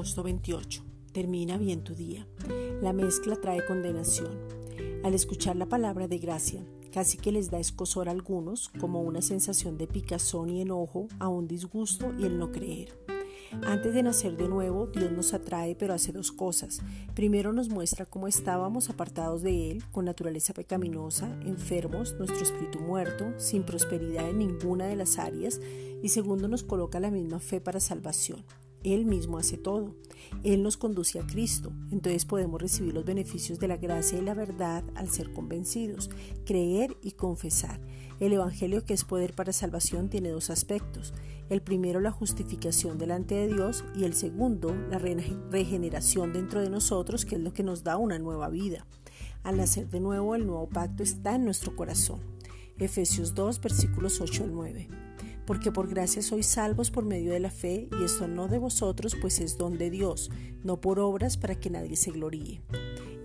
agosto 28. Termina bien tu día. La mezcla trae condenación. Al escuchar la palabra de gracia, casi que les da escosor a algunos, como una sensación de picazón y enojo, a un disgusto y el no creer. Antes de nacer de nuevo, Dios nos atrae, pero hace dos cosas. Primero nos muestra cómo estábamos apartados de Él, con naturaleza pecaminosa, enfermos, nuestro espíritu muerto, sin prosperidad en ninguna de las áreas. Y segundo nos coloca la misma fe para salvación. Él mismo hace todo. Él nos conduce a Cristo. Entonces podemos recibir los beneficios de la gracia y la verdad al ser convencidos, creer y confesar. El Evangelio que es poder para salvación tiene dos aspectos. El primero la justificación delante de Dios y el segundo la regeneración dentro de nosotros, que es lo que nos da una nueva vida. Al nacer de nuevo, el nuevo pacto está en nuestro corazón. Efesios 2, versículos 8 al 9 porque por gracia sois salvos por medio de la fe, y esto no de vosotros, pues es don de Dios, no por obras para que nadie se gloríe.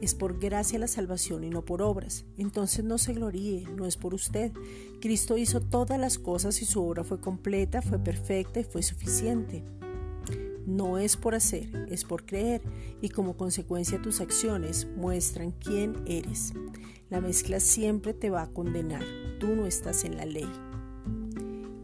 Es por gracia la salvación y no por obras. Entonces no se gloríe, no es por usted. Cristo hizo todas las cosas y su obra fue completa, fue perfecta y fue suficiente. No es por hacer, es por creer, y como consecuencia tus acciones muestran quién eres. La mezcla siempre te va a condenar, tú no estás en la ley.